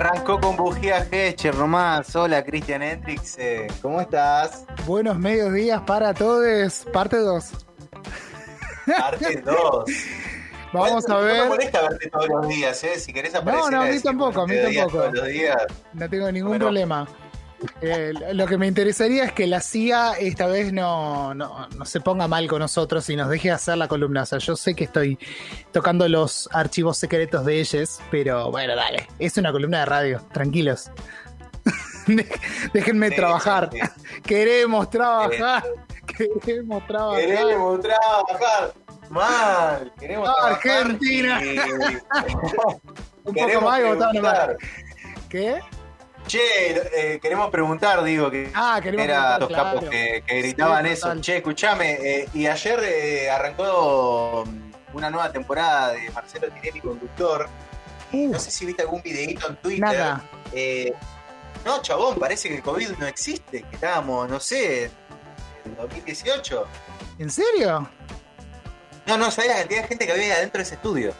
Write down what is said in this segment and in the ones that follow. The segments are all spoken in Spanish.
Arrancó con bujía Hecher nomás. Hola, Cristian Hendrix. eh, ¿Cómo estás? Buenos mediodías para todos. Parte 2. Parte 2. Vamos a No me ver. molesta verte todos los días, ¿eh? Si querés aparecer. no, a mí tampoco, a mí tampoco. Todos los días. No tengo ningún Bueno. problema. Eh, lo que me interesaría es que la CIA esta vez no, no, no se ponga mal con nosotros y nos deje hacer la columna. O sea, yo sé que estoy tocando los archivos secretos de ellos, pero bueno, dale. Es una columna de radio. Tranquilos. Déjenme Sí, trabajar. sí, sí. Queremos trabajar. Queremos trabajar. Queremos trabajar. Mal. Queremos Ah, trabajar Argentina. y- Un poco más y. ¿Qué? Che, eh, queremos preguntar, digo, que Ah, queremos era preguntar, los capos claro. que, que gritaban Sí, eso. total. Che, escuchame, eh, y ayer eh, arrancó mm, una nueva temporada de Marcelo Tinelli Conductor. Uh, No sé si viste algún videito en Twitter. nada. Eh, no, chabón, parece que el COVID no existe, que estábamos, no sé, en 2018. ¿En serio? No, no, sabés la cantidad de gente que había adentro de ese estudio.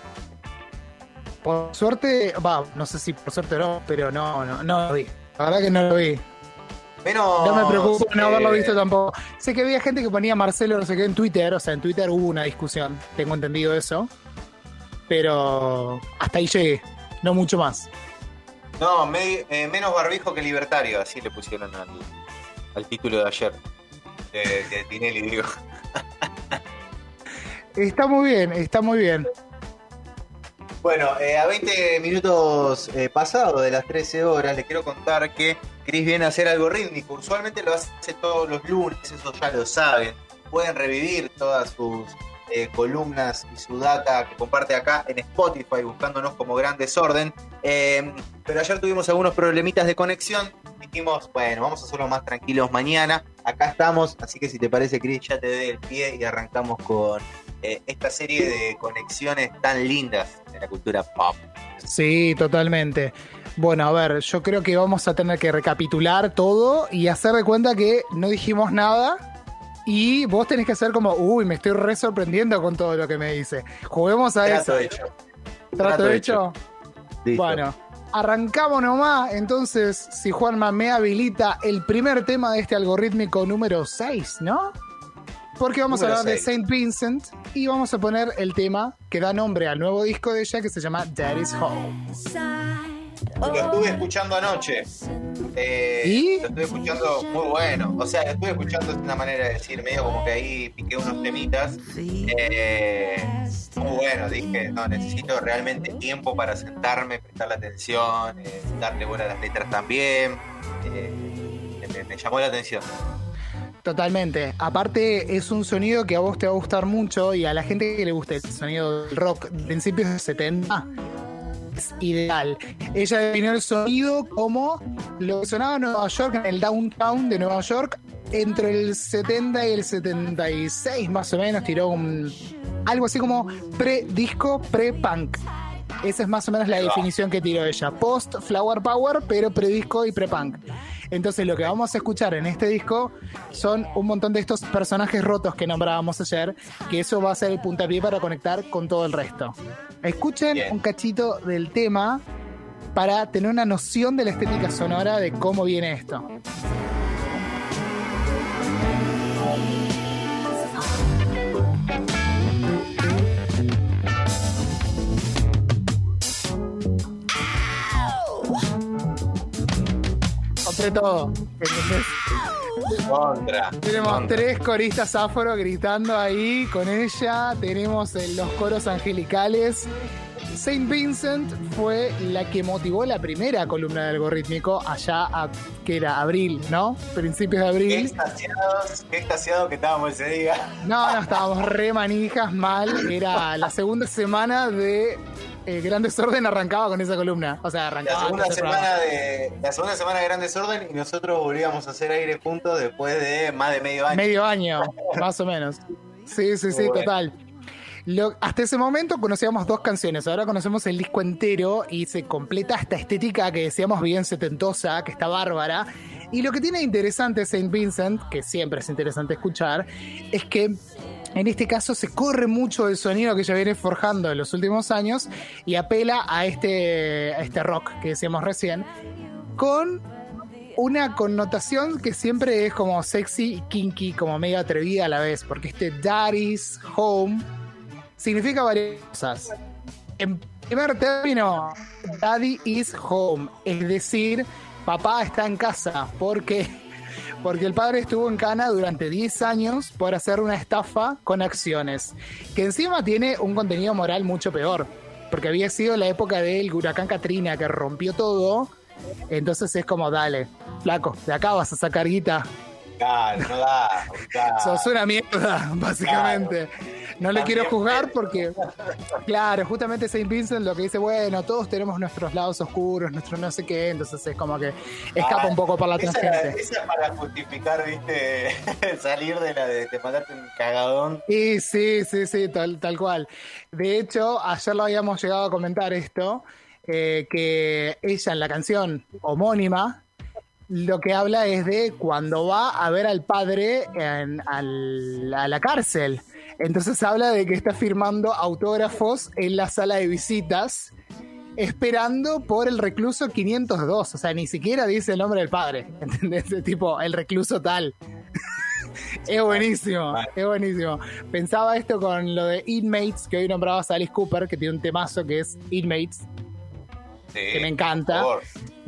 Por suerte, va, no sé si por suerte o no, pero no, no, no lo vi. La verdad que no lo vi. Menos. No me preocupa no haberlo visto tampoco. Sé que había gente que ponía Marcelo no sé qué en Twitter, o sea, en Twitter hubo una discusión, tengo entendido eso. Pero hasta ahí llegué, no mucho más. No, me- eh, menos barbijo que libertario, así le pusieron al, al título de ayer. De, de Tinelli, digo. Está muy bien, está muy bien. Bueno, eh, a 20 minutos eh, pasados de las 13 horas, les quiero contar que Chris viene a hacer algo rítmico. Usualmente lo hace todos los lunes, eso ya lo saben. Pueden revivir todas sus eh, columnas y su data que comparte acá en Spotify, buscándonos como Gran Desorden. Eh, pero ayer tuvimos algunos problemitas de conexión. Dijimos, bueno, vamos a hacerlo más tranquilos mañana. Acá estamos, así que si te parece, Chris, ya te doy el pie y arrancamos con eh, esta serie de conexiones tan lindas de la cultura pop. Sí, totalmente. Bueno, a ver, yo creo que vamos a tener que recapitular todo y hacer de cuenta que no dijimos nada. Y vos tenés que hacer como, uy, me estoy re sorprendiendo con todo lo que me dice. Juguemos a Trato eso. hecho. ¿Trato, Trato hecho? Listo. Bueno, arrancamos nomás. Entonces, si Juanma me habilita el primer tema de este algorítmico número 6, ¿no? Porque vamos Número a hablar de. Saint Vincent y vamos a poner el tema que da nombre al nuevo disco de ella que se llama Daddy's Home. Lo estuve escuchando anoche. Eh, ¿Y? Lo estuve escuchando muy bueno. O sea, lo estuve escuchando es una manera de decir, medio como que ahí piqué unos temitas. Eh, muy bueno, dije, no, necesito realmente tiempo para sentarme, prestarle atención, eh, darle bola a las letras también. Eh, me, me llamó la atención. Totalmente. Aparte, es un sonido que a vos te va a gustar mucho y a la gente que le guste el sonido del rock de principios de 70 es ideal. Ella definió el sonido como lo que sonaba en Nueva York, en el downtown de Nueva York, entre el 70 y el 76, más o menos. Tiró un, algo así como pre-disco, pre-punk. Esa es más o menos la definición que tiró ella. Post Flower Power, pero predisco y pre-punk. Entonces lo que vamos a escuchar en este disco son un montón de estos personajes rotos que nombrábamos ayer, que eso va a ser el puntapié para conectar con todo el resto. Escuchen Bien. un cachito del tema para tener una noción de la estética sonora de cómo viene esto. Compré todo. ¿entendés? Contra. Tenemos contra. tres coristas afro gritando ahí con ella. Tenemos eh, los coros angelicales. Saint Vincent fue la que motivó la primera columna de algorítmico allá a que era abril, ¿no? Principios de Qué abril. extasiados, qué extasiados que estábamos ese día. No, no, estábamos re manijas mal. Era la segunda semana de eh, Gran Desorden arrancaba con esa columna. O sea, La arrancaba. segunda ese programa. semana de la segunda semana de Gran Desorden y nosotros volvíamos a hacer aire juntos después de más de medio año. Medio año, más o menos. Sí, sí, sí, total. Lo- hasta ese momento conocíamos dos canciones, ahora conocemos el disco entero y se completa esta estética que decíamos bien setentosa, que está bárbara. Y lo que tiene interesante Saint Vincent, que siempre es interesante escuchar, es que En este caso se corre mucho el sonido que ella viene forjando en los últimos años y apela a este, a este rock que decíamos recién, con una connotación que siempre es como sexy y kinky, como medio atrevida a la vez, porque este Daddy's Home significa varias cosas. En primer término, Daddy is home, es decir, papá está en casa, porque porque el padre estuvo en Cana durante 10 años por hacer una estafa con acciones, que encima tiene un contenido moral mucho peor, porque había sido la época del huracán Katrina que rompió todo, entonces es como, dale, flaco, de acá vas a sacar guita. Claro, no da. Sos una mierda, básicamente. No le quiero juzgar porque, claro, justamente Saint Vincent lo que dice, bueno, todos tenemos nuestros lados oscuros, nuestro no sé qué, entonces es como que escapa un poco por la tangente. Esa es para justificar, viste, salir de la de, de mandarte un cagadón. Sí, sí, sí, sí, tal, tal cual. De hecho, ayer lo habíamos llegado a comentar esto, eh, que ella en la canción homónima, lo que habla es de cuando va a ver al padre en, al, a la cárcel. Entonces habla de que está firmando autógrafos en la sala de visitas, esperando por el recluso 502. O sea, ni siquiera dice el nombre del padre. ¿Entendés? Tipo, el recluso tal. es buenísimo, es buenísimo. Pensaba esto con lo de Inmates, que hoy nombraba Alice Cooper, que tiene un temazo que es Inmates, que me encanta.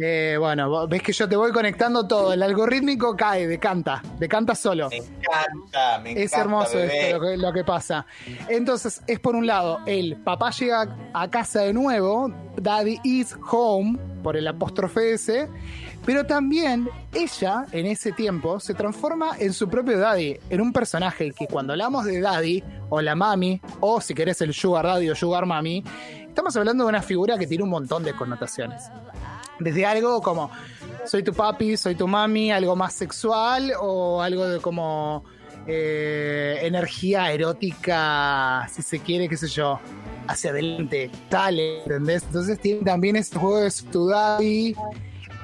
Eh, bueno, ves que yo te voy conectando todo. El algorítmico cae, decanta, decanta solo. Me encanta, me encanta. Es hermoso esto, lo que, lo que pasa. Entonces, es por un lado, el papá llega a casa de nuevo, Daddy is home, por el apóstrofe ese, pero también ella, en ese tiempo, se transforma en su propio Daddy, en un personaje que cuando hablamos de Daddy, o la Mami, o si querés el Sugar Daddy o Sugar Mami, estamos hablando de una figura que tiene un montón de connotaciones. Desde algo como soy tu papi, soy tu mami, algo más sexual o algo de como eh, energía erótica, si se quiere, qué sé yo, hacia adelante, tal, ¿entendés? Entonces tiene también este juego de tu daddy,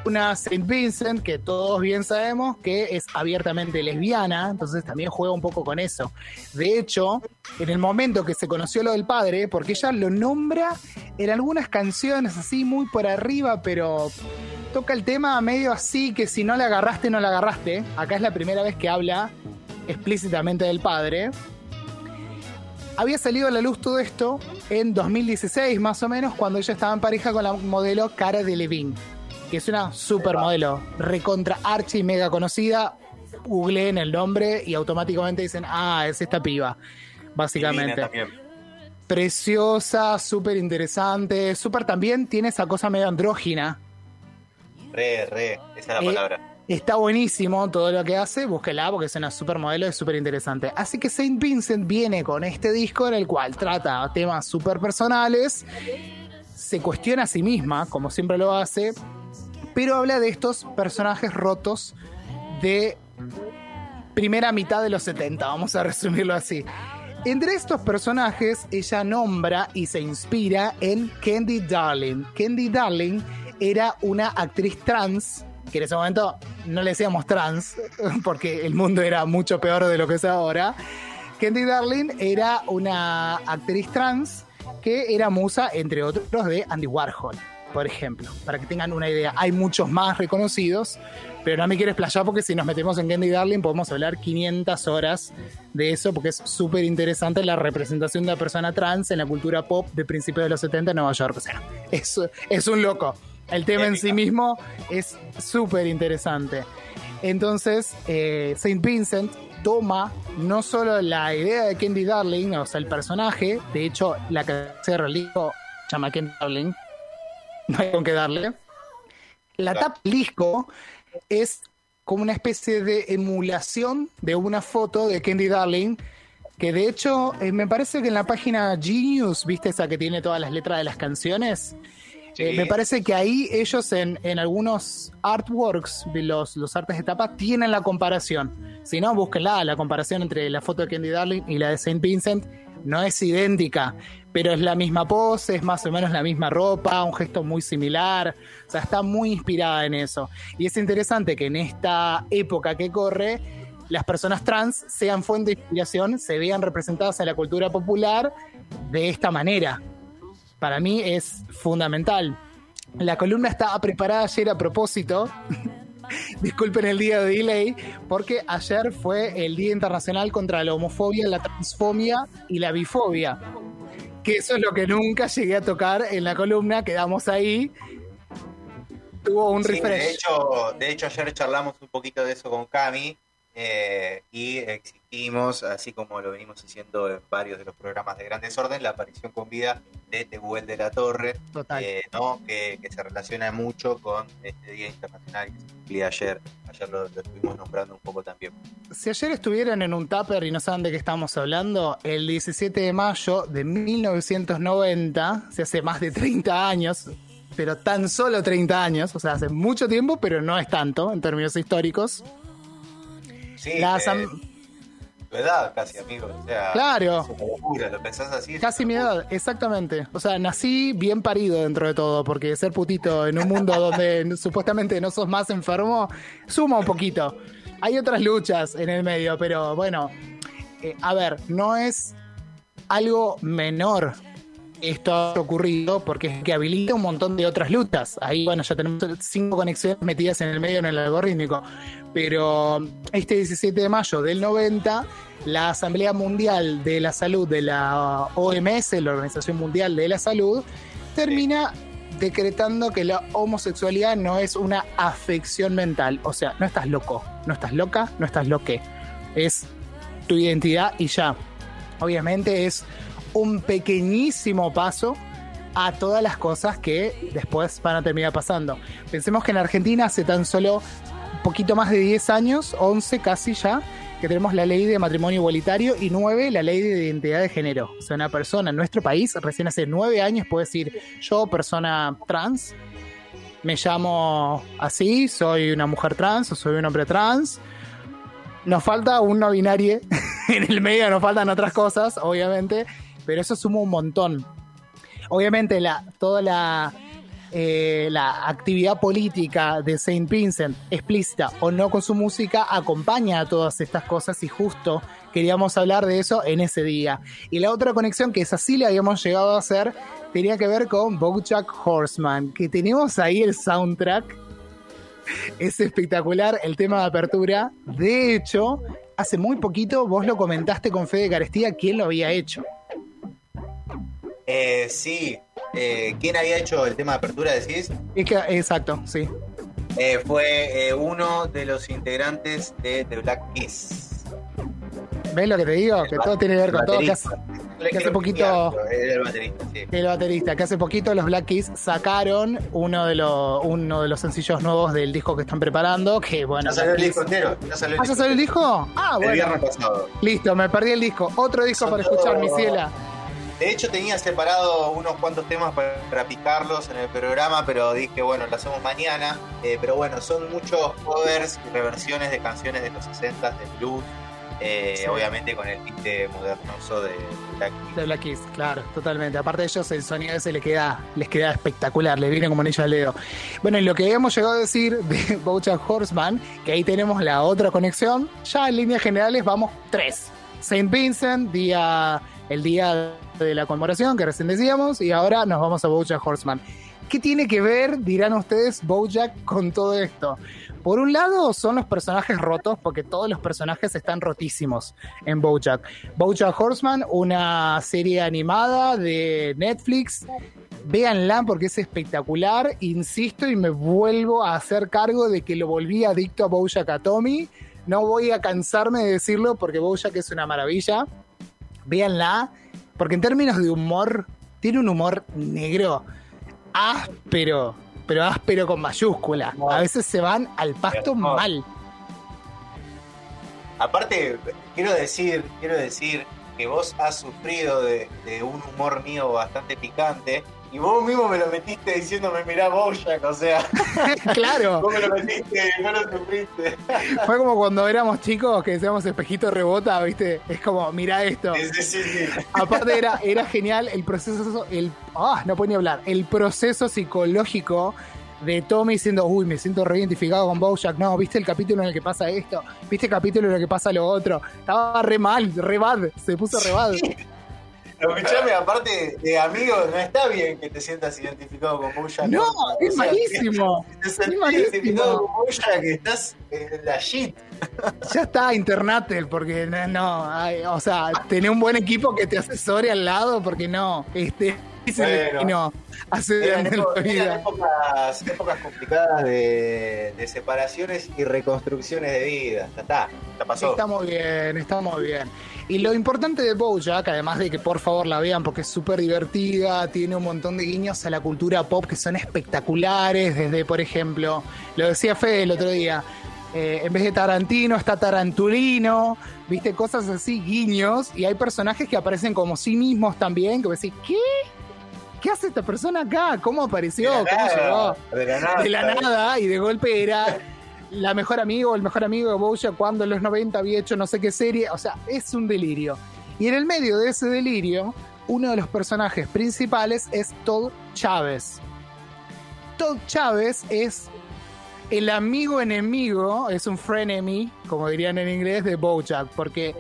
una Saint Vincent que todos bien sabemos que es abiertamente lesbiana, entonces también juega un poco con eso. De hecho, en el momento que se conoció lo del padre, porque ella lo nombra en algunas canciones así muy por arriba, pero toca el tema medio así que si no la agarraste, no la agarraste. Acá es la primera vez que habla explícitamente del padre. Había salido a la luz todo esto en 2016 más o menos, cuando ella estaba en pareja con la modelo Cara Delevingne que es una supermodelo, recontra archi mega conocida. Googleen el nombre y automáticamente dicen, ah, es esta piba, básicamente. Preciosa, súper interesante, súper también tiene esa cosa medio andrógina. Re, re, esa es la palabra. Está buenísimo todo lo que hace, búsquela porque es una supermodelo, es súper interesante. Así que Saint Vincent viene con este disco en el cual trata temas súper personales, se cuestiona a sí misma, como siempre lo hace, pero habla de estos personajes rotos de primera mitad de los 70, vamos a resumirlo así. Entre estos personajes, ella nombra y se inspira en Candy Darling. Candy Darling era una actriz trans, que en ese momento no le decíamos trans, porque el mundo era mucho peor de lo que es ahora. Candy Darling era una actriz trans que era musa, entre otros, de Andy Warhol por ejemplo, para que tengan una idea. Hay muchos más reconocidos, pero no me quiero explayar porque si nos metemos en Candy Darling podemos hablar 500 horas de eso porque es súper interesante la representación de una persona trans en la cultura pop de principios de los 70 en Nueva York. O sea, es, es un loco. El tema en sí mismo es súper interesante. Entonces, eh, Saint Vincent toma no solo la idea de Candy Darling, o sea, el personaje, de hecho, la que se realizó llama Candy Darling, no hay con qué darle. La tapa del disco es como una especie de emulación de una foto de Candy Darling, que de hecho eh, me parece que en la página Genius, viste esa que tiene todas las letras de las canciones, eh, me parece que ahí ellos en, en algunos artworks, los, los artes de tapa, tienen la comparación. Si no, búsquenla, la comparación entre la foto de Candy Darling y la de Saint Vincent no es idéntica, pero es la misma pose, es más o menos la misma ropa, un gesto muy similar, o sea, está muy inspirada en eso. Y es interesante que en esta época que corre, las personas trans sean fuente de inspiración, se vean representadas en la cultura popular de esta manera. Para mí es fundamental. La columna estaba preparada ayer a propósito. Disculpen el día de delay, porque ayer fue el Día Internacional contra la Homofobia, la Transfobia y la Bifobia. Que eso es lo que nunca llegué a tocar en la columna, quedamos ahí. Tuvo un Sí, refresh. de, hecho, de hecho, ayer charlamos un poquito de eso con Cami eh, y exigimos, así como lo venimos haciendo en varios de los programas de Gran Desorden, la aparición con vida de Tehuel de la Torre, eh, ¿no? que, que se relaciona mucho con este Día Internacional que se cumplía ayer. Ayer lo, lo estuvimos nombrando un poco también. Si ayer estuvieran en un tupper y no saben de qué estamos hablando, el 17 de mayo de 1990, se hace más de 30 años, pero tan solo 30 años, o sea, hace mucho tiempo, pero no es tanto en términos históricos. Sí, eh, tu edad casi, amigo. O sea, Claro. es una locura, lo pensás así. es Casi mi edad, exactamente. O sea, nací bien parido dentro de todo, porque ser putito en un mundo donde supuestamente no sos más enfermo, suma un poquito. Hay otras luchas en el medio, pero bueno, eh, a ver, no es algo menor esto ha ocurrido porque es que habilita un montón de otras luchas. Ahí, bueno, ya tenemos cinco conexiones metidas en el medio en el algorítmico. Pero este 17 de mayo del 90, la Asamblea Mundial de la Salud de la OMS, la Organización Mundial de la Salud, termina decretando que la homosexualidad no es una afección mental. O sea, no estás loco, no estás loca, no estás loque. Es tu identidad y ya. Obviamente es un pequeñísimo paso a todas las cosas que después van a terminar pasando. Pensemos que en Argentina hace tan solo poquito más de 10 años, 11 casi ya, que tenemos la ley de matrimonio igualitario y 9 la ley de identidad de género. O sea, una persona en nuestro país recién hace 9 años puede decir, yo persona trans, me llamo así, soy una mujer trans o soy un hombre trans. Nos falta un no binario en el medio, nos faltan otras cosas, obviamente, pero eso suma un montón. Obviamente, la, toda la, eh, la actividad política de Saint Vincent, explícita o no con su música, acompaña a todas estas cosas y justo queríamos hablar de eso en ese día. Y la otra conexión, que es así la habíamos llegado a hacer, tenía que ver con Bojack Horseman, que tenemos ahí el soundtrack. Es espectacular el tema de apertura. De hecho, hace muy poquito vos lo comentaste con Fede Carestía quién lo había hecho. Eh, sí, eh, ¿quién había hecho el tema de apertura, decís? Es que, exacto, sí. Eh, fue eh, uno de los integrantes de The Black Keys. ¿Ves lo que te digo? Que todo tiene que ver con todo. Que hace, que poquito- el baterista, sí. el baterista, que hace poquito los Black Keys sacaron uno de, los uno de los sencillos nuevos del disco que están preparando. Que bueno, Ya salió el disco entero. Ya salió el ¿Ah, ya salió el disco? Ah, El bueno. viernes pasado. Listo, me perdí el disco. Otro disco Son para escuchar, todos- mi ciela. De hecho, tenía separado unos cuantos temas para, picarlos en el programa, pero dije, bueno, lo hacemos mañana. Eh, pero bueno, son muchos covers y reversiones de canciones de los 60 de blues. eh, Sí. Obviamente con el tinte modernoso de Black Keys. De Black Keys, claro, totalmente. Aparte de ellos, el sonido ese les queda, les queda espectacular, le viene como anillo al dedo. Bueno, y lo que habíamos llegado a decir de Bojack Horseman, que ahí tenemos la otra conexión, ya en líneas generales vamos tres. Saint Vincent, día, el día de la conmemoración que recién decíamos, y ahora nos vamos a Bojack Horseman. ¿Qué tiene que ver, dirán ustedes, Bojack con todo esto? Por un lado son los personajes rotos, porque todos los personajes están rotísimos en Bojack. Bojack Horseman, una serie animada de Netflix. Véanla porque es espectacular. Insisto y me vuelvo a hacer cargo de que lo volví adicto a Bojack Atomy. No voy a cansarme de decirlo porque Bojack es una maravilla. Véanla, porque en términos de humor, tiene un humor negro, áspero, pero áspero con mayúscula. A veces se van al pasto mal. Aparte, quiero decir, quiero decir que vos has sufrido de, de un humor mío bastante picante y vos mismo me lo metiste diciéndome, mirá Bojack, o sea, claro. vos me lo metiste, no lo sufriste. Fue como cuando éramos chicos que decíamos espejito rebota, ¿viste? Es como, mira esto. Sí, sí, sí. Aparte era, era genial el proceso, el, ah, no puedo ni hablar, el proceso psicológico de Tommy diciendo, uy, me siento re identificado con Bojack. No, ¿viste el capítulo en el que pasa esto? ¿Viste el capítulo en el que pasa lo otro? Estaba re mal, re bad, se puso re bad. Escuchame, aparte de amigos, no está bien que te sientas identificado con Bojack. No, es malísimo. Te identificado con Bojack, que estás en la shit. Ya está, Internatel, porque no, no hay- o sea, tener un buen equipo que te asesore al lado, porque no, este, Bueno. no, hace Eran, eran épocas, épocas complicadas de, de separaciones y reconstrucciones de vida. Ya está, ya pasó. Está muy bien, está muy bien. Y lo importante de Bojack, además de que por favor la vean porque es súper divertida, tiene un montón de guiños a la cultura pop que son espectaculares, desde, por ejemplo, lo decía Fede el otro día, eh, en vez de Tarantino está Tarantulino, viste, cosas así, guiños, y hay personajes que aparecen como sí mismos también, que vos decís, ¿qué? ¿Qué hace esta persona acá? ¿Cómo apareció? De la ¿Cómo llegó? de la nada. de la nada y de golpe era la mejor amigo el mejor amigo de Bojack cuando en los 90 había hecho no sé qué serie. O sea, es un delirio. Y en el medio de ese delirio, uno de los personajes principales es Todd Chávez. Todd Chávez es el amigo enemigo, es un frenemy, como dirían en inglés, de Bojack, porque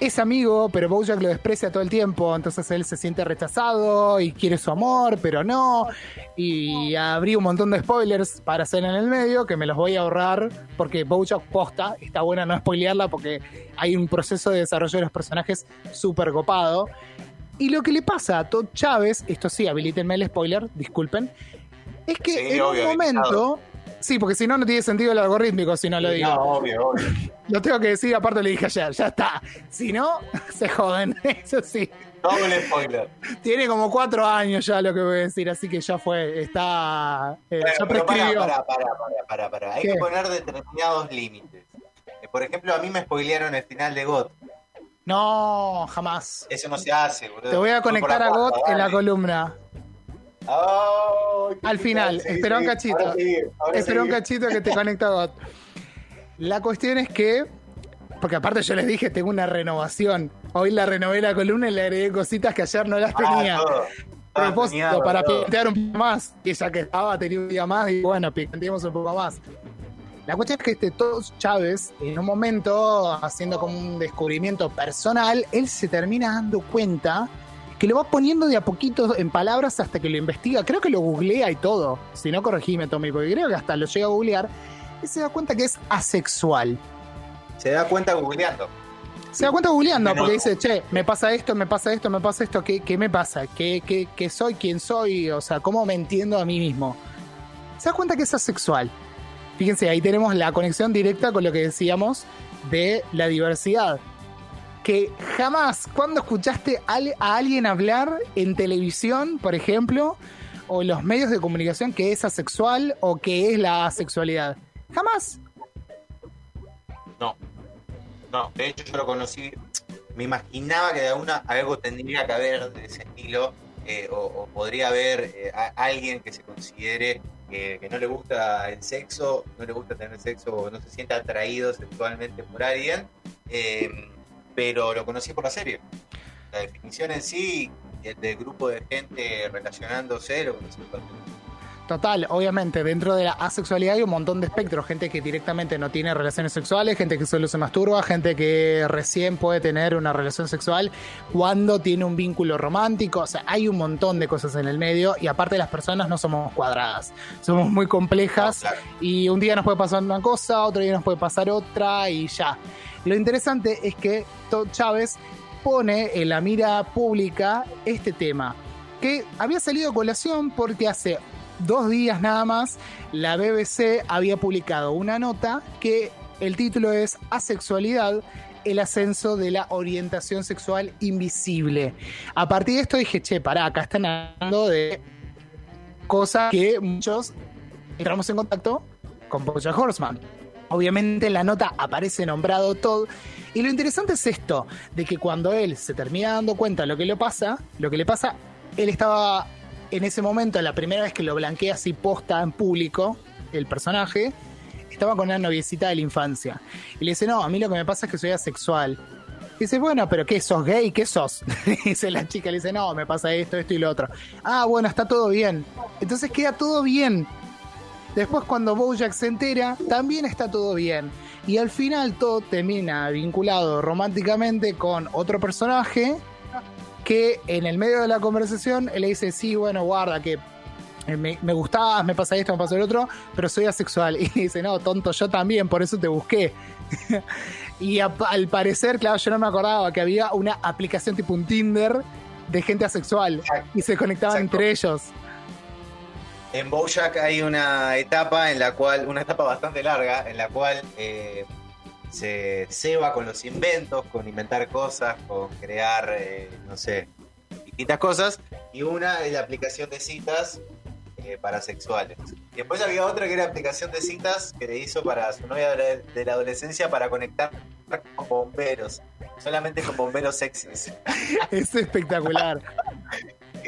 es amigo, pero Bojack lo desprecia todo el tiempo, entonces él se siente rechazado y quiere su amor, pero no. Y abrí un montón de spoilers para hacer en el medio, que me los voy a ahorrar, porque Bojack posta, está buena no spoilearla, porque hay un proceso de desarrollo de los personajes súper copado. Y lo que le pasa a Todd Chávez, esto sí, habilitenme el spoiler, disculpen, es que Sí, en obvio, un momento... Sí, porque si no, no tiene sentido el algorítmico si no lo digo. No, obvio, obvio. Lo tengo que decir, aparte le dije ayer, ya está. Si no, se joden, eso sí. Doble spoiler. Tiene como cuatro años ya lo que voy a decir, así que ya fue, está... eh, ya pero para, prescribió. para, para, para, para, para. Hay ¿Qué? que poner determinados límites. Eh, Por ejemplo, a mí me spoilearon el final de GOT. No, jamás. Eso no se hace, boludo. Te voy a conectar a GOT en la columna. Qué Al final, sí, espera un cachito. Ahora sí, ahora Espera un cachito que te conecta a GOT. La cuestión es que, porque aparte yo les dije, tengo una renovación. Hoy la renové la columna y le agregué cositas que ayer no las Ah, tenía. todo. Ah, propósito para todo. picantear un poco más. Y ya que estaba, tenía un día más, y bueno, picanteemos un poco más. La cuestión es que este Todd Chávez, en un momento, haciendo como un descubrimiento personal, él se termina dando cuenta que lo va poniendo de a poquito en palabras hasta que lo investiga. Creo que lo googlea y todo. Si no, corregime, Tommy, porque creo que hasta lo llega a googlear. Y se da cuenta que es asexual. Se da cuenta googleando. Se da cuenta googleando, porque dice, che, me pasa esto, me pasa esto, me pasa esto, ¿qué, qué me pasa? ¿Qué, qué, qué soy? ¿Quién soy? O sea, ¿cómo me entiendo a mí mismo? Se da cuenta que es asexual. Fíjense, ahí tenemos la conexión directa con lo que decíamos de la diversidad. Que jamás, cuando escuchaste a alguien hablar en televisión, por ejemplo, o en los medios de comunicación que es asexual o que es la asexualidad? Jamás. No. No, de hecho yo lo conocí. Me imaginaba que de alguna algo tendría que haber de ese estilo. eh, o, podría haber eh, alguien que se considere que, que no le gusta el sexo, no le gusta tener sexo o no se sienta atraído sexualmente por alguien. Pero lo conocí por la serie. La definición en sí, el del grupo de gente relacionándose, lo conocí por la serie. Total, obviamente, dentro de la asexualidad hay un montón de espectros. Gente que directamente no tiene relaciones sexuales, gente que solo se masturba, gente que recién puede tener una relación sexual cuando tiene un vínculo romántico. O sea, hay un montón de cosas en el medio y aparte las personas no somos cuadradas, somos muy complejas y un día nos puede pasar una cosa, otro día nos puede pasar otra y ya. Lo interesante es que Todd Chávez pone en la mira pública este tema, que había salido a colación porque hace dos días nada más la BBC había publicado una nota que el título es Asexualidad, el ascenso de la orientación sexual invisible. A partir de esto dije, che, pará, acá están hablando de cosas que muchos entramos en contacto con Bojack Horseman. Obviamente en la nota aparece nombrado todo. Y lo interesante es esto, de que cuando él se termina dando cuenta de lo que le pasa, lo que le pasa, él estaba en ese momento, la primera vez que lo blanquea así posta en público, el personaje, estaba con una noviecita de la infancia. Y le dice, no, a mí lo que me pasa es que soy asexual. Dice, bueno, pero ¿qué sos gay? ¿Qué sos? dice la chica, le dice, no, me pasa esto, esto y lo otro. Ah, bueno, está todo bien. Entonces queda todo bien. Después cuando Bojack se entera, también está todo bien. Y al final todo termina vinculado románticamente con otro personaje que en el medio de la conversación él le dice, sí, bueno, guarda, que me, me gustabas, me pasa esto, me pasa el otro, pero soy asexual. Y dice, no, tonto, yo también, por eso te busqué. y al parecer, claro, yo no me acordaba que había una aplicación tipo un Tinder de gente asexual y se conectaban entre ellos. En Bojack hay una etapa en la cual, una etapa bastante larga, en la cual eh, se ceba con los inventos, con inventar cosas, con crear, eh, no sé, distintas cosas. Y una es la aplicación de citas eh, para sexuales. Y después había otra que era aplicación de citas que le hizo para su novia de la, adolescencia para conectar con bomberos. Solamente con bomberos sexys. Es espectacular.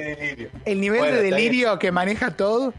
Qué delirio. El nivel de delirio que maneja todo.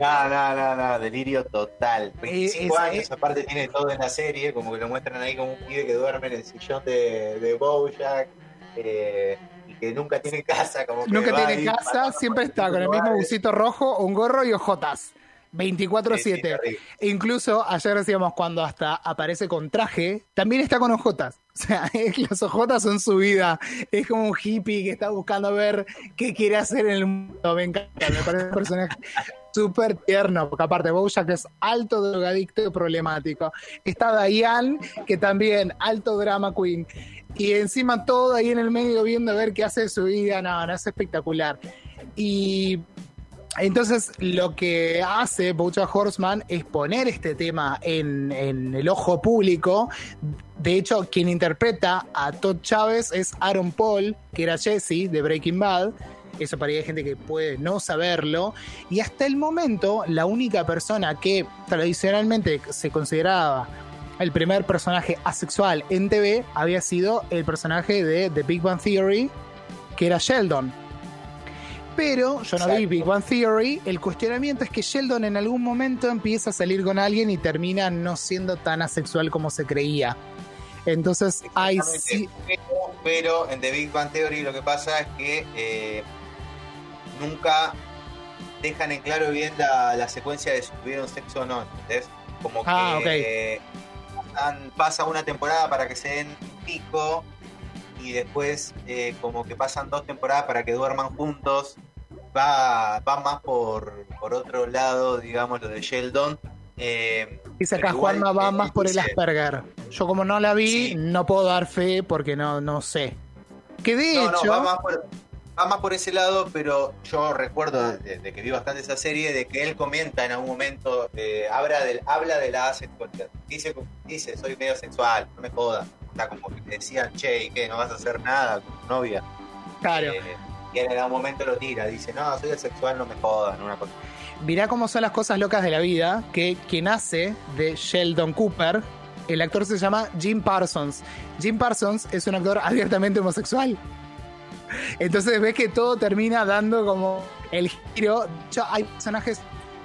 No, no, no, no, delirio total. 25 años, aparte tiene todo en la serie, como que lo muestran ahí como un pibe que duerme en el sillón de, de Bojack. Eh, que nunca tiene casa. Como que nunca tiene casa, siempre está con el mismo busito rojo, un gorro y ojotas. 24-7. E incluso ayer decíamos cuando hasta aparece con traje, también está con ojotas. O sea, las ojotas son su vida. Es como un hippie que está buscando ver qué quiere hacer en el mundo. Me encanta, me parece un personaje súper tierno, porque aparte Bojack es alto drogadicto y problemático. Está Diane, que también alto drama queen y encima todo ahí en el medio viendo a ver qué hace de su vida, no, no es espectacular. Y entonces lo que hace Bojack Horseman es poner este tema en, el ojo público. De hecho, quien interpreta a Todd Chávez es Aaron Paul, que era Jesse de Breaking Bad. Eso para hay gente que puede no saberlo. Y hasta el momento, la única persona que tradicionalmente se consideraba el primer personaje asexual en TV había sido el personaje de The Big Bang Theory, que era Sheldon. Pero yo no vi Big Bang Theory. El cuestionamiento es que Sheldon en algún momento empieza a salir con alguien y termina no siendo tan asexual como se creía. Entonces hay sí. Pero, en The Big Bang Theory lo que pasa es que eh, nunca dejan en claro bien la, secuencia de si tuvieron sexo o no. ¿entendés? Como ah, que pasa una temporada para que se den pico y después eh, como que pasan dos temporadas para que duerman juntos. Va, va más por, por otro lado, digamos, lo de Sheldon. Eh, Dice acá Juanma va más por el Asperger. Yo como no la vi, no puedo dar fe porque no, no sé. Que de hecho... va más por va más por ese lado, pero yo recuerdo de, que vi bastante esa serie de que él comenta en algún momento, eh, habla, del, habla de la sexualidad. Dice, dice, soy medio sexual, no me jodas. Está como que le decían, che, ¿y qué? ¿No vas a hacer nada con tu novia? Claro. Eh, y en algún momento lo tira, dice, no, soy sexual, no me jodan, una cosa. Mirá cómo son las cosas locas de la vida, que quien hace de Sheldon Cooper, el actor se llama Jim Parsons. Jim Parsons es un actor abiertamente homosexual. Entonces ves que todo termina dando como el giro. hay personajes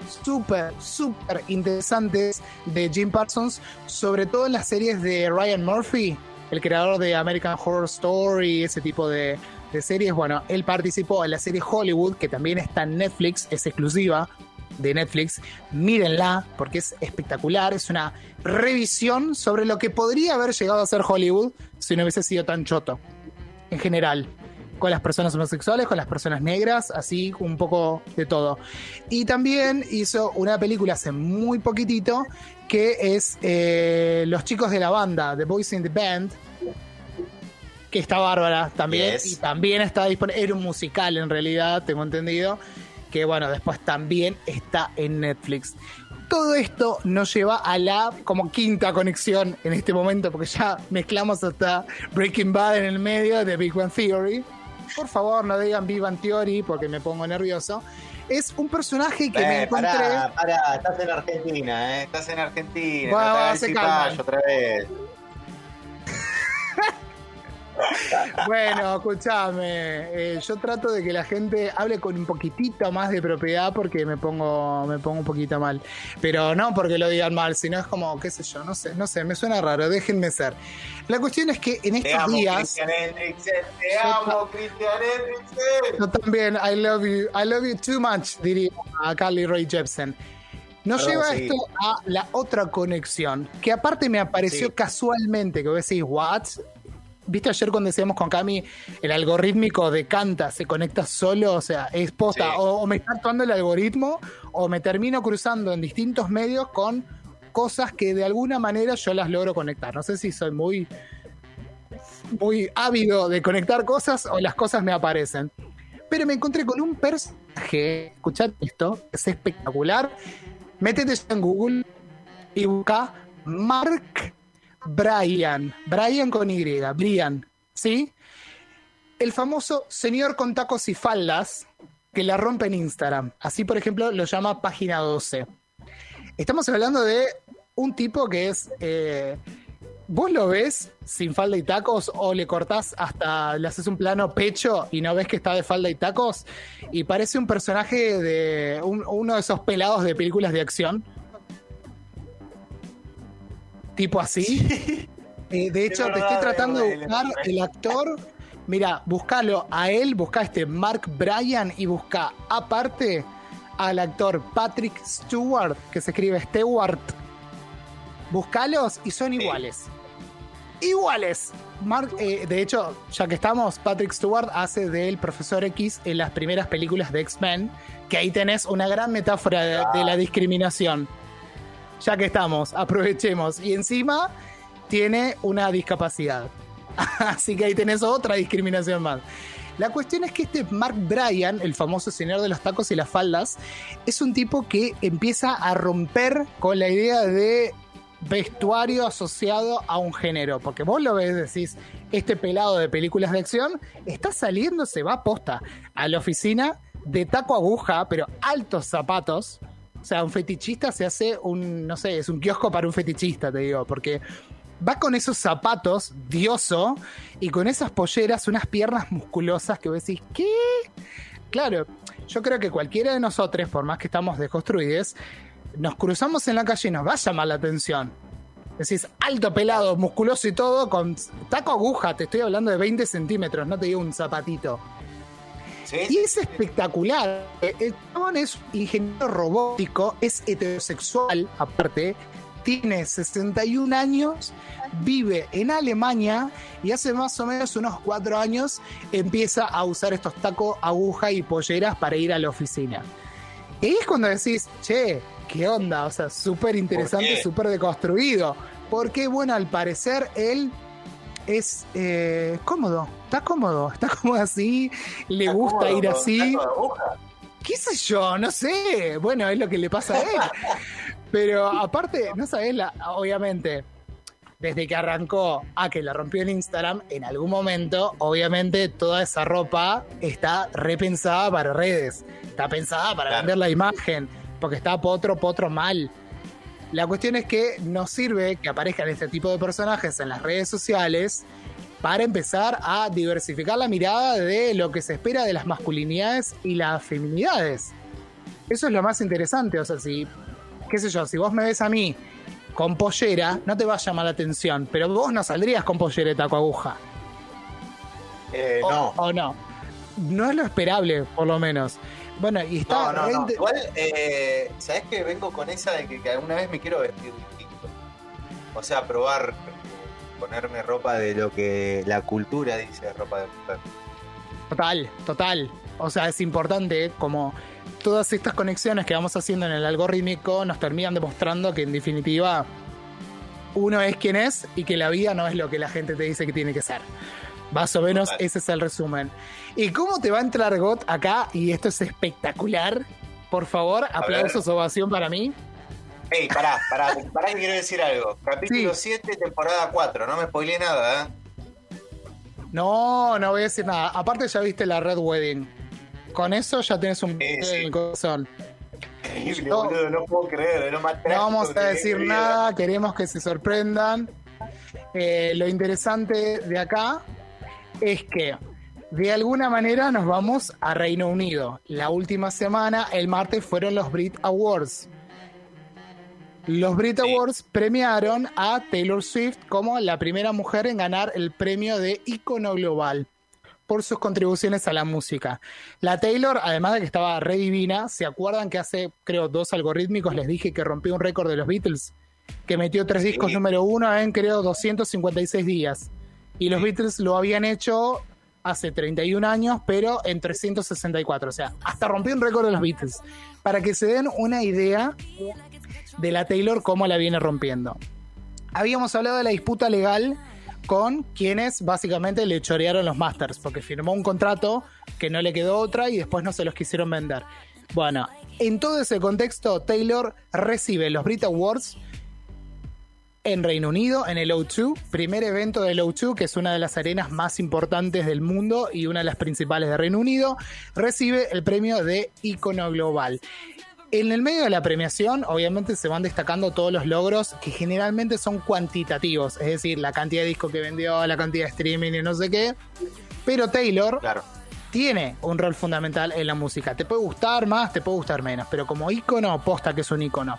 súper, súper interesantes de Jim Parsons, sobre todo en las series de Ryan Murphy, el creador de American Horror Story, ese tipo de, de series. Bueno, él participó en la serie Hollywood, que también está en Netflix, es exclusiva de Netflix. Mírenla, porque es espectacular. Es una revisión sobre lo que podría haber llegado a ser Hollywood si no hubiese sido tan choto. En general con las personas homosexuales, con las personas negras, así un poco de todo. Y también hizo una película hace muy poquitito que es eh, Los chicos de la banda, The Boys in the Band, que está bárbara también. Y también está disponible, era un musical en realidad, tengo entendido, que bueno, después también está en Netflix. Todo esto nos lleva a la como quinta conexión en este momento, porque ya mezclamos hasta Breaking Bad en el medio de Big One Theory por favor no digan Vivan Theory porque me pongo nervioso. Es un personaje que me eh, encontré. Pará, pará, estás en Argentina, ¿eh? Estás en Argentina. Bueno, no se otra vez. Bueno, escúchame. Eh, yo trato de que la gente hable con un poquitito más de propiedad porque me pongo, me pongo un poquito mal. Pero no porque lo digan mal, sino es como, qué sé yo, no sé, no sé, me suena raro, déjenme ser. La cuestión es que en estos te amo, días. Cristian te amo, Cristian Hendrickson. Yo también, I love you, I love you too much, diría a Carly Ray Jepsen. Nos Perdón, lleva esto a la otra conexión, que aparte me apareció Sí. casualmente, que vos decís, what? ¿Viste ayer cuando decíamos con Cami, el algorítmico de Canta se conecta solo? O sea, es posta, Sí. o, o me está actuando el algoritmo, o me termino cruzando en distintos medios con cosas que de alguna manera yo las logro conectar. No sé si soy muy, muy ávido de conectar cosas o las cosas me aparecen. Pero me encontré con un personaje, escuchad esto, es espectacular. Métete en Google y busca Mark Bryan. Bryan con Y, Brian, ¿sí? El famoso señor con tacos y faldas que la rompe en Instagram. Así, por ejemplo, lo llama Página 12. Estamos hablando de un tipo que es. eh, ¿Vos lo ves sin falda y tacos o le cortás hasta. le haces un plano pecho y no ves que está de falda y tacos? Y parece un personaje de. un- uno de esos pelados de películas de acción. Tipo así. Eh, de hecho, te estoy tratando de buscar es el actor. Mira, buscalo a él, busca este Mark Bryan y busca aparte al actor Patrick Stewart, que se escribe Stewart. Buscalos y son iguales. Iguales. Mark, eh, de hecho, ya que estamos, Patrick Stewart hace del Profesor X en las primeras películas de X-Men, que ahí tenés una gran metáfora de, de la discriminación. Ya que estamos, aprovechemos. Y encima tiene una discapacidad. Así que ahí tenés otra discriminación más. La cuestión es que este Mark Bryan, el famoso señor de los tacos y las faldas, es un tipo que empieza a romper con la idea de vestuario asociado a un género. Porque vos lo ves, decís, este pelado de películas de acción está saliendo, se va a posta a la oficina de taco aguja, pero altos zapatos. O sea, un fetichista se hace un, no sé, es un kiosco para un fetichista, te digo, porque va con esos zapatos, dioso, y con esas polleras, unas piernas musculosas que vos decís, ¿qué? Claro, yo creo que cualquiera de nosotros, por más que estamos deconstruidos, nos cruzamos en la calle y nos va a llamar la atención. Decís, alto pelado, musculoso y todo, con taco aguja, te estoy hablando de 20 centímetros, no te digo un zapatito. ¿Sí? Y es espectacular. Eh, El chabón es ingeniero robótico, es heterosexual, aparte, tiene 61 años, vive en Alemania y hace más o menos unos 4 años empieza a usar estos tacos, aguja y polleras para ir a la oficina. Y ahí es cuando decís, che, ¿qué onda? O sea, súper interesante, súper deconstruido. Porque, bueno, al parecer él es eh, cómodo, está cómodo, está cómodo así, le Está gusta cómodo ir así. ¿Qué sé yo? No sé. Bueno, es lo que le pasa a él. Pero aparte, no sabés, la, obviamente, desde que arrancó a que la rompió en Instagram, en algún momento, obviamente, toda esa ropa está repensada para redes. Está pensada para Claro. vender la imagen, porque está potro, potro mal. La cuestión es que nos sirve que aparezcan este tipo de personajes en las redes sociales para empezar a diversificar la mirada de lo que se espera de las masculinidades y las feminidades. Eso es lo más interesante, o sea, si, qué sé yo, si vos me ves a mí con pollera, no te va a llamar la atención, pero vos no saldrías con pollera de taco aguja. Eh, O, no. o no. No es lo esperable, por lo menos. Bueno, y está No, no, re no. inte- Igual, eh, ¿sabes que vengo con esa de que, que alguna vez me quiero vestir distinto? O sea, probar, ponerme ropa de lo que la cultura dice ropa de mujer. Total, total. O sea, es importante como todas estas conexiones que vamos haciendo en el algorítmico nos terminan demostrando que en definitiva uno es quien es y que la vida no es lo que la gente te dice que tiene que ser. Más o menos Total. ese es el resumen. ¿Y cómo te va a entrar Got acá? Y esto es espectacular. Por favor, aplausos, ovación para mí. Ey, pará, pará, pará que quiero decir algo. Capítulo Sí. 7, temporada 4. No me spoileé nada, ¿eh? No, no voy a decir nada. Aparte ya viste la Red Wedding. Con eso ya tenés un Sí, en el corazón. Increíble, No. boludo, no puedo creer. No, No vamos a decir nada, queremos que se sorprendan. Eh, lo interesante de acá es que de alguna manera nos vamos a Reino Unido. La última semana, el martes, fueron los Brit Awards. Los Brit. Awards premiaron a Taylor Swift como la primera mujer en ganar el premio de ícono global. por sus contribuciones a la música. La Taylor, además de que estaba re divina, ¿se acuerdan que hace, creo, dos algorítmicos les dije que rompió un récord de los Beatles? Que metió tres discos número uno en, creo, 256 días. Y los Beatles lo habían hecho hace 31 años, pero en 364. O sea, hasta rompió un récord de los Beatles. Para que se den una idea de la Taylor, cómo la viene rompiendo. Habíamos hablado de la disputa legal con quienes básicamente le chorearon los Masters, porque firmó un contrato que no le quedó otra y después no se los quisieron vender. Bueno, en todo ese contexto, Taylor recibe los Brit Awards en Reino Unido, en el O2, primer evento del O2, que es una de las arenas más importantes del mundo y una de las principales de Reino Unido, recibe el premio de Icono Global. En el medio de la premiación, obviamente se van destacando todos los logros que generalmente son cuantitativos, es decir, la cantidad de discos que vendió, la cantidad de streaming y no sé qué. Pero Taylor tiene un rol fundamental en la música. Te puede gustar más, te puede gustar menos, pero como icono, posta que es un icono.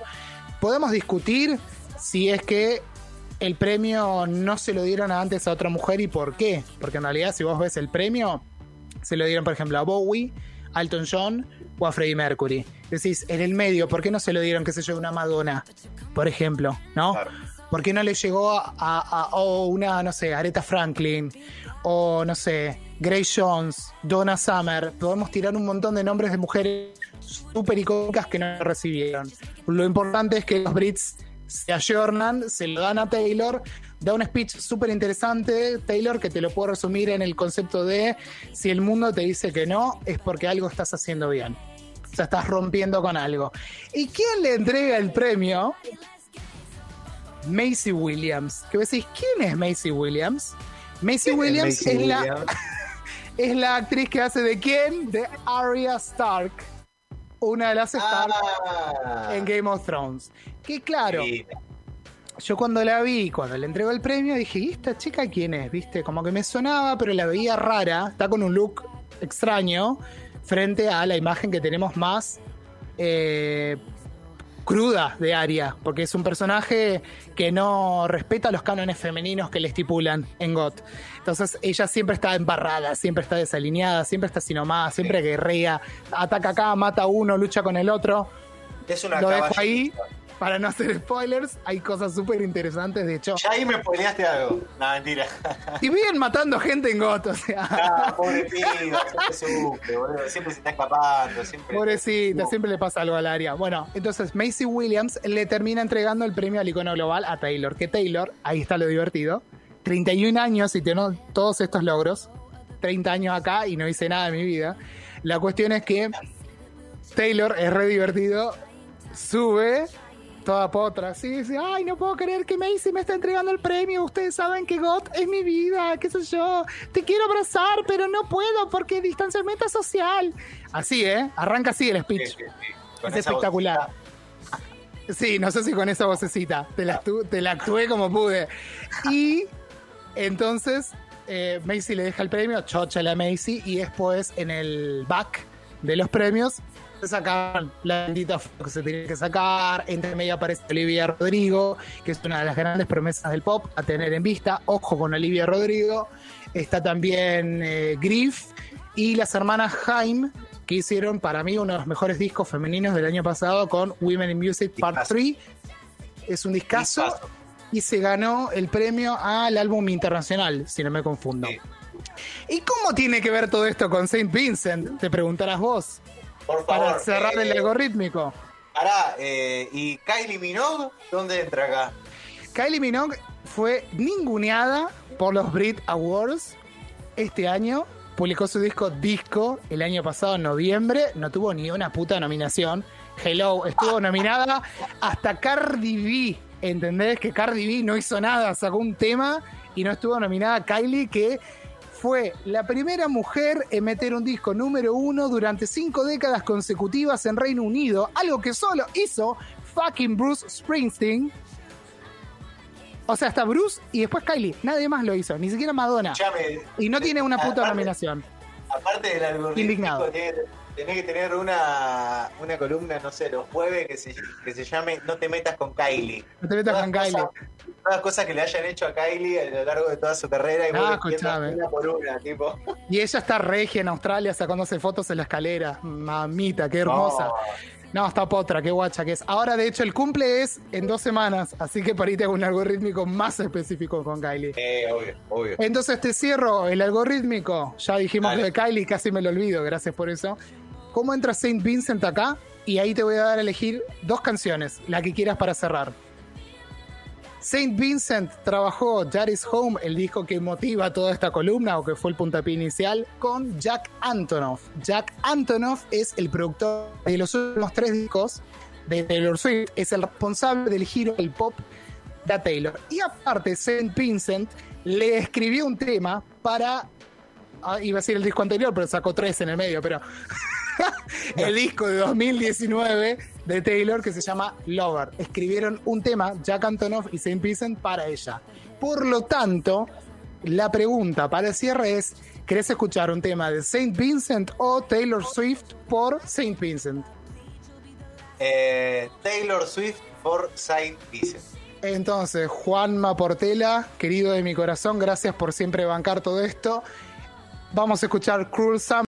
Podemos discutir si es que el premio no se lo dieron antes a otra mujer y por qué. Porque en realidad, si vos ves el premio, se lo dieron, por ejemplo, a Bowie, Alton John o a Freddie Mercury. Decís, en el medio, ¿por qué no se lo dieron, qué sé yo, una Madonna, por ejemplo? ¿No? ¿Por qué no le llegó a, una, no sé, Aretha Franklin? O, no sé, Grace Jones, Donna Summer. Podemos tirar un montón de nombres de mujeres súper icónicas que no recibieron. Lo importante es que los Brits se ayornan, se lo dan a Taylor, da un speech súper interesante, Taylor, que te lo puedo resumir en el concepto de si el mundo te dice que no, es porque algo estás haciendo bien. O sea, estás rompiendo con algo. ¿Y quién le entrega el premio? Macy Williams. Que vos decís, ¿quién es Macy Williams? Macy Williams es, la, es la actriz que hace de quién? De Arya Stark una de las Stark ah. en Game of Thrones. Que claro, yo cuando la vi, cuando le entregó el premio, dije, ¿y esta chica quién es? ¿Viste? Como que me sonaba, pero la veía rara, está con un look extraño frente a la imagen que tenemos más eh, cruda de Aria, porque es un personaje que no respeta los cánones femeninos que le estipulan en GOT. Entonces ella siempre está embarrada, siempre está desalineada, siempre está sin siempre guerrea, ataca acá, mata a uno, lucha con el otro. Es una Lo dejo ahí para no hacer spoilers, hay cosas súper interesantes, de hecho. Ya ahí me spoileaste algo. No, mentira. Y bien matando gente en Goto, o sea. Ah, pobre piba, siempre sufre, boludo. Siempre se está escapando, siempre. Pobrecita, siempre le pasa algo al área. Bueno, entonces Macy Williams le termina entregando el premio al icono global a Taylor. Que Taylor, ahí está lo divertido, 31 años y tiene todos estos logros. 30 años acá y no hice nada de mi vida. La cuestión es que Taylor es re divertido, sube toda potra. Sí, sí, ay, no puedo creer que Macy me está entregando el premio. Ustedes saben que God es mi vida, qué sé yo. Te quiero abrazar, pero no puedo porque distanciamiento social. Así, ¿eh? Arranca así el speech. Es espectacular. Sí, no sé si con esa vocecita. Te la, te la actué como pude. Y entonces eh, Macy le deja el premio, chocha la Macy, y después en el back de los premios se sacan la bendita que se tiene que sacar. Entre medio aparece Olivia Rodrigo, que es una de las grandes promesas del pop a tener en vista. Ojo con Olivia Rodrigo. Está también eh, Griff y las hermanas Haim, que hicieron para mí uno de los mejores discos femeninos del año pasado con Women in Music Part 3. Es un discazo. Y se ganó el premio al álbum internacional, si no me confundo. ¿Y cómo tiene que ver todo esto con Saint Vincent? Te preguntarás vos. Para cerrar el eh, algorítmico. Pará, eh, ¿y Kylie Minogue dónde entra acá? Kylie Minogue fue ninguneada por los Brit Awards este año. Publicó su disco Disco el año pasado, en noviembre. No tuvo ni una puta nominación. Hello, estuvo nominada hasta Cardi B. ¿Entendés? Que Cardi B no hizo nada, sacó un tema y no estuvo nominada Kylie, que fue la primera mujer en meter un disco número uno durante cinco décadas consecutivas en Reino Unido, algo que solo hizo fucking Bruce Springsteen. O sea, hasta Bruce y después Kylie. Nadie más lo hizo, ni siquiera Madonna. y no tiene una puta nominación. Aparte del algoritmo, tenés que tener una, una columna, no sé, los jueves que se, que se llame No te metas con Kylie. No te metas Todas con Kylie. Todas las cosas que le hayan hecho a Kylie a lo largo de toda su carrera y Ah, escuchame. una por una, tipo. Y ella está regia en Australia sacándose fotos en la escalera. Mamita, qué hermosa. No, está potra, qué guacha que es. Ahora, de hecho, el cumple es en dos semanas, así que para ahí te hago un algorítmico más específico con Kylie. Eh, obvio, obvio. Entonces te cierro el algorítmico. Ya dijimos Dale. lo de Kylie, casi me lo olvido, gracias por eso. ¿Cómo entra Saint Vincent acá? Y ahí te voy a dar a elegir dos canciones, la que quieras para cerrar. Saint Vincent trabajó Daddy's Home, el disco que motiva toda esta columna o que fue el puntapié inicial, con Jack Antonoff. Jack Antonoff es el productor de los últimos tres discos de Taylor Swift, es el responsable del giro del pop de Taylor. Y aparte, Saint Vincent le escribió un tema para. ah, iba a decir el disco anterior, pero sacó tres en el medio, pero. el disco de 2019 de Taylor que se llama Lover. Escribieron un tema, Jack Antonoff y Saint Vincent, para ella. Por lo tanto, la pregunta para el cierre es: ¿querés escuchar un tema de Saint Vincent o Taylor Swift por Saint Vincent? Eh, Taylor Swift for Saint Vincent. Entonces, Juanma Portela, querido de mi corazón, gracias por siempre bancar todo esto. Vamos a escuchar Cruel Summer.